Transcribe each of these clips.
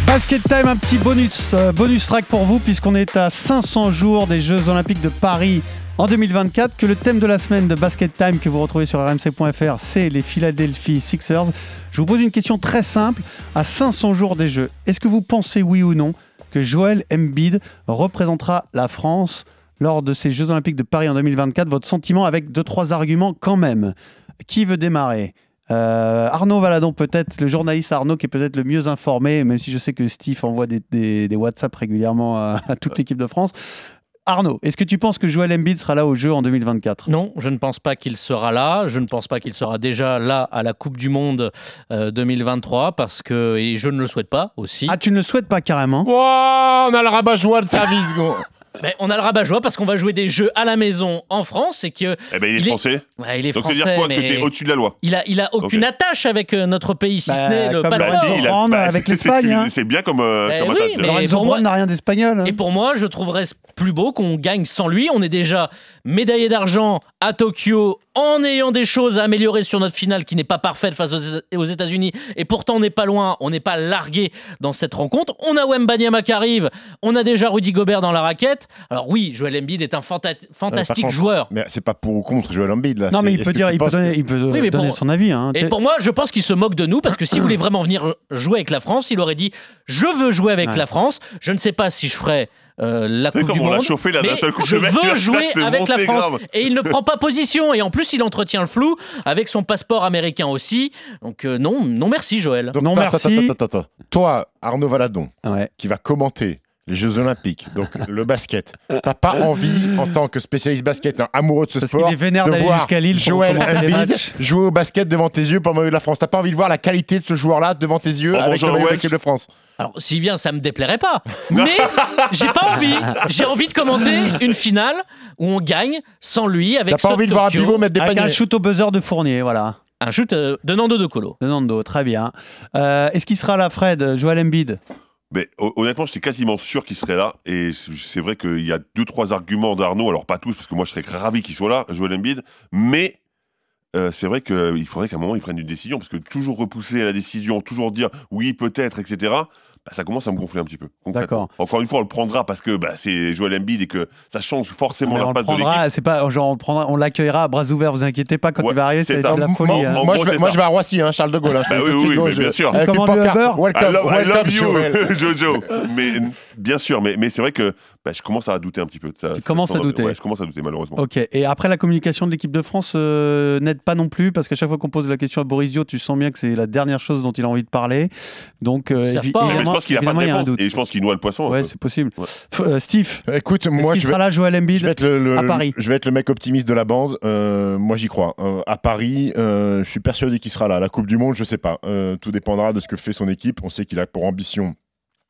Basket Time, un petit bonus, euh, bonus track pour vous, puisqu'on est à 500 jours des Jeux Olympiques de Paris en 2024, que le thème de la semaine de Basket Time que vous retrouvez sur rmc.fr, c'est les Philadelphia Sixers. Je vous pose une question très simple. À 500 jours des Jeux, est-ce que vous pensez, oui ou non, que Joel Embiid représentera la France lors de ces Jeux Olympiques de Paris en 2024 Votre sentiment avec deux, trois arguments quand même. Qui veut démarrer? Euh, Arnaud Valadon, peut-être, le journaliste Arnaud qui est peut-être le mieux informé, même si je sais que Steve envoie des, des, des WhatsApp régulièrement à, à toute l'équipe de France. Arnaud, est-ce que tu penses que Joel Embiid sera là au jeu en 2024 Non, je ne pense pas qu'il sera là. Je ne pense pas qu'il sera déjà là à la Coupe du Monde euh, 2023 parce que et je ne le souhaite pas aussi. Ah, tu ne le souhaites pas carrément? Wow, on a le rabat-joie de service, gros. Mais on a le rabat-joie parce qu'on va jouer des jeux à la maison en France et que Eh ben, il est Il est- français. ouais, il est Donc, ça veut français dire quoi Que t'es au-dessus de la loi il a il a aucune attache avec euh, notre pays si Bah, ce n'est le passeport. Bah, si, a- Rendre avec c'est- l'Espagne, c'est- hein. C'est bien comme, euh, Eh comme oui, attache. mais- pour moi- n'a rien d'espagnol. hein. Et pour moi, je trouverais plus beau qu'on gagne sans lui. On est déjà médaillé d'argent à Tokyo en ayant des choses à améliorer sur notre finale qui n'est pas parfaite face aux aux États-Unis. Et pourtant, on n'est pas loin, on n'est pas largué dans cette rencontre. On a Wembanyama qui arrive, on a déjà Rudy Gobert dans la raquette. Alors oui, Joel Embiid est un fanta- fantastique contre, joueur. Mais c'est pas pour ou contre Joel Embiid, là. Non, mais il peut dire, il peut donner, que- il peut Oui, mais donner pour- son avis. hein. Et pour moi, je pense qu'il se moque de nous parce que s'il voulait vraiment venir jouer avec la France, il aurait dit Je veux jouer avec Ouais. la France. Je ne sais pas si je ferai euh, la Coupe du comme on l'a Monde. chauffé là mais coup. je veux jouer avec la France grave. et il ne prend pas position et en plus il entretient le flou avec son passeport américain aussi. Donc euh, non, non merci Joël. Donc, Non, merci. Toi, Arnaud Valadon, Ouais. qui va commenter les Jeux Olympiques, donc le basket, t'as pas envie, en tant que spécialiste basket, un amoureux de ce Parce sport, qu'il est vénère de voir jusqu'à Lille Joël Embiid jouer au basket devant tes yeux pour le de la France. T'as pas envie de voir la qualité de ce joueur-là devant tes yeux En avec mangeant le le maillot de Welsh. l'équipe de France. Alors s'il vient, ça me déplairait pas. Mais j'ai pas envie. J'ai envie de commenter une finale où on gagne sans lui avec T'as pas envie de voir un pivot mettre des Avec un shoot au buzzer de Fournier, voilà. un shoot euh, de Nando De Colo. De Nando, très bien. Euh, Est-ce qu'il sera là, Fred Joel Embiid? Mais hon- honnêtement, j'étais quasiment sûr qu'il serait là. Et c'est vrai qu'il y a deux, trois arguments d'Arnaud. Alors, pas tous, parce que moi, je serais ravi qu'il soit là, Joel Embiid. Mais euh, c'est vrai qu'il faudrait qu'à un moment, il prenne une décision. Parce que toujours repousser la décision, toujours dire oui, peut-être, etc., bah, ça commence à me gonfler un petit peu. D'accord. Encore une fois, on le prendra parce que bah, c'est Joel Embiid et que ça change forcément la passe de l'équipe. prendra, c'est pas, genre on le prendra, on l'accueillera à bras ouverts. Vous inquiétez pas quand Ouais, il va arriver, c'est de la folie. Moi, hein. Moi, je vais, c'est moi, ça. je vais à Roissy, hein, Charles de Gaulle. hein, Bah oui, bien sûr. Avec Comment le I Welcome, love, I welcome, love you. Jojo. Mais bien sûr, mais, mais c'est vrai que bah, je commence à douter un petit peu. de ça. Tu commences à douter. Ouais, je commence à douter malheureusement. Ok, et après la communication de l'équipe de France euh, n'aide pas non plus, parce qu'à chaque fois qu'on pose la question à Borisio, tu sens bien que c'est la dernière chose dont il a envie de parler. Donc, euh, Ils je pense qu'il a pas de réponse doute. et je pense qu'il noie le poisson. Ouais, c'est possible. Ouais. Euh, Steve, Écoute, moi, je vais, sera là, Joel Embiid je vais être le, le- à Paris je vais être le mec optimiste de la bande. Euh, moi, j'y crois. Euh, à Paris, euh, je suis persuadé qu'il sera là. La Coupe du Monde, je sais pas. Euh, tout dépendra de ce que fait son équipe. On sait qu'il a pour ambition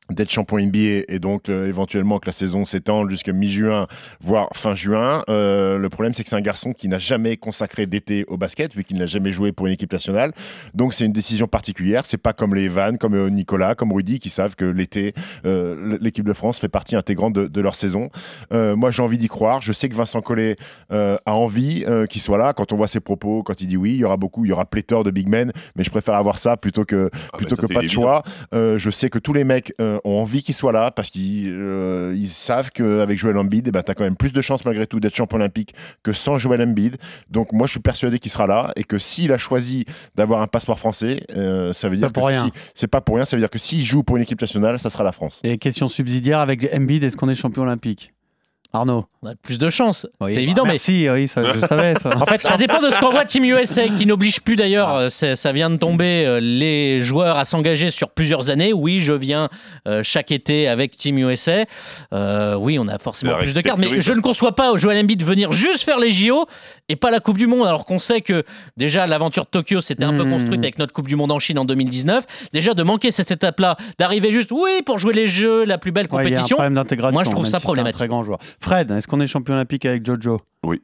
d'être champion NBA et donc euh, éventuellement que la saison s'étende jusqu'à mi-juin, voire fin juin. Euh, le problème, c'est que c'est un garçon qui n'a jamais consacré d'été au basket, vu qu'il n'a jamais joué pour une équipe nationale. Donc c'est une décision particulière. C'est pas comme les Evan, comme euh, Nicolas, comme Rudy, qui savent que l'été, euh, l'équipe de France fait partie intégrante de, de leur saison. Moi, j'ai envie d'y croire. Je sais que Vincent Collet a envie qu'il soit là. Quand on voit ses propos, quand il dit oui, il y aura beaucoup, il y aura pléthore de big men, mais je préfère avoir ça plutôt que Ah, plutôt que pas de évident. choix. Je sais que tous les mecs euh, ont envie qu'il soit là parce qu'ils euh, ils savent qu'avec Joel Embiid, eh ben, tu as quand même plus de chances malgré tout d'être champion olympique que sans Joel Embiid. Donc moi, je suis persuadé qu'il sera là et que s'il a choisi d'avoir un passeport français, euh, ça veut dire Pas que si- c'est pas pour rien. Ça veut dire que s'il joue pour une équipe nationale, ça sera la France. Et question subsidiaire avec Embiid, est-ce qu'on est champion olympique? Arnaud On a plus de chance. Oui, c'est évident, bah, mais Merci, oui, ça, je savais ça. En fait, ça dépend de ce qu'envoie Team USA, qui n'oblige plus d'ailleurs, euh, c'est- ça vient de tomber, euh, les joueurs à s'engager sur plusieurs années. Oui, je viens euh, chaque été avec Team USA. Euh, oui, on a forcément plus de cartes, mais je ne conçois pas au Joel Embiid venir juste faire les JO et pas la Coupe du Monde, alors qu'on sait que déjà l'aventure de Tokyo s'était un peu Mmh. construite avec notre Coupe du Monde en Chine en 2019. Déjà de manquer cette étape-là, d'arriver juste, oui, pour jouer les Jeux, la plus belle Ouais, il y a un compétition. problème d'intégration. Moi, je trouve ça si problématique. Un très grand joueur. Fred, est-ce qu'on est champion olympique avec Jojo? Oui,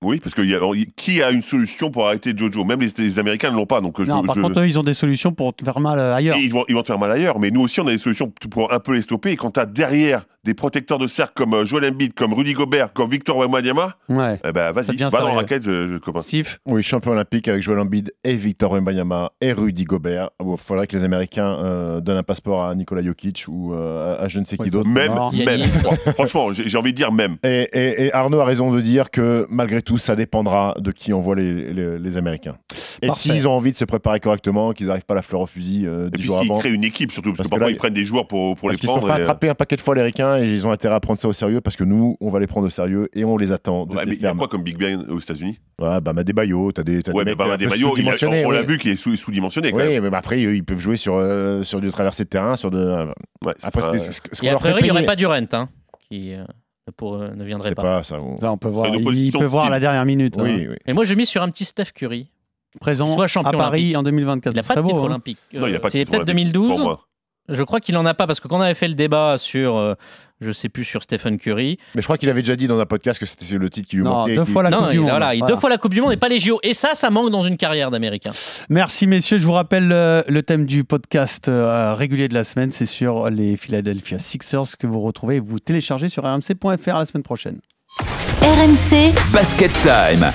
parce que y a- qui a une solution pour arrêter Jojo? Même les, les Américains ne l'ont pas. Donc, euh, je- Non, par je- contre, eux, ils ont des solutions pour te faire mal euh, ailleurs. Et ils vont, ils vont te faire mal ailleurs, mais nous aussi on a des solutions pour un peu les stopper. Et quand tu as derrière des protecteurs de cercle comme euh, Joel Embiid, comme Rudy Gobert, comme Victor Wembanyama, Ouais. eh ben vas-y, va dans la raquette, je, je copain. Steve, Oui, champion olympique avec Joel Embiid et Victor Wembanyama et Rudy Gobert. Il faudrait que les Américains euh, donnent un passeport à Nikola Jokic ou euh, à, je ne sais qui Ouais, d'autre. Même, même. Franchement, j'ai j'ai envie de dire même. Et, et- et Arnaud a raison de dire que malgré tout, ça dépendra de qui envoie les, les- les Américains. Et s'ils ont envie de se préparer correctement, qu'ils n'arrivent pas la fleur au fusil euh, Et jours s'ils avant. créent une équipe surtout, parce, Parce que que parfois là, ils prennent des joueurs pour, pour les qu'ils se sont prendre. et, euh, attraper un paquet de fois les Ricains et ils ont intérêt à prendre ça au sérieux parce que nous, on va les prendre au sérieux et on les attend. de ouais, mais il y a quoi comme Big Ben aux États-Unis? Ouais, bah, des Bayo, t'as des, t'as Ouais, des mais mecs a- sous-dimensionnés, on l'a vu qu'il est sous- sous-dimensionné quand Oui, mais après, ils peuvent jouer sur, euh, sur du traversé de terrain, sur de. Ouais, c'est Après, ce ce Et a priori, il n'y aurait pas Durant hein, qui euh, pour- euh, ne Je viendrait sais pas. pas, ça. on- ça, on peut voir. Il peut voir à la dernière minute. hein. Oui, oui. Et moi, je mise sur un petit Steph Curry. Présent Soit champion à Paris olympique. en 2024. Il n'a Ce pas de titre beau, hein. olympique. Non, il a pas de C'est titre peut-être olympique, 2012. pour moi. Je crois qu'il en a pas parce que quand on avait fait le débat sur, euh, je sais plus, sur Stephen Curry, Mais je crois qu'il avait déjà dit dans un podcast que c'était le titre qui lui Non, manquait. deux qui- fois la non, Coupe du il, Monde. voilà, il- Voilà. deux fois la Coupe du Monde et pas les JO. Et ça, ça manque dans une carrière d'Américain. Merci messieurs, je vous rappelle euh, le thème du podcast euh, régulier de la semaine, c'est sur les Philadelphia Sixers que vous retrouvez et vous téléchargez sur rmc.fr la semaine prochaine. RMC, Basket Time.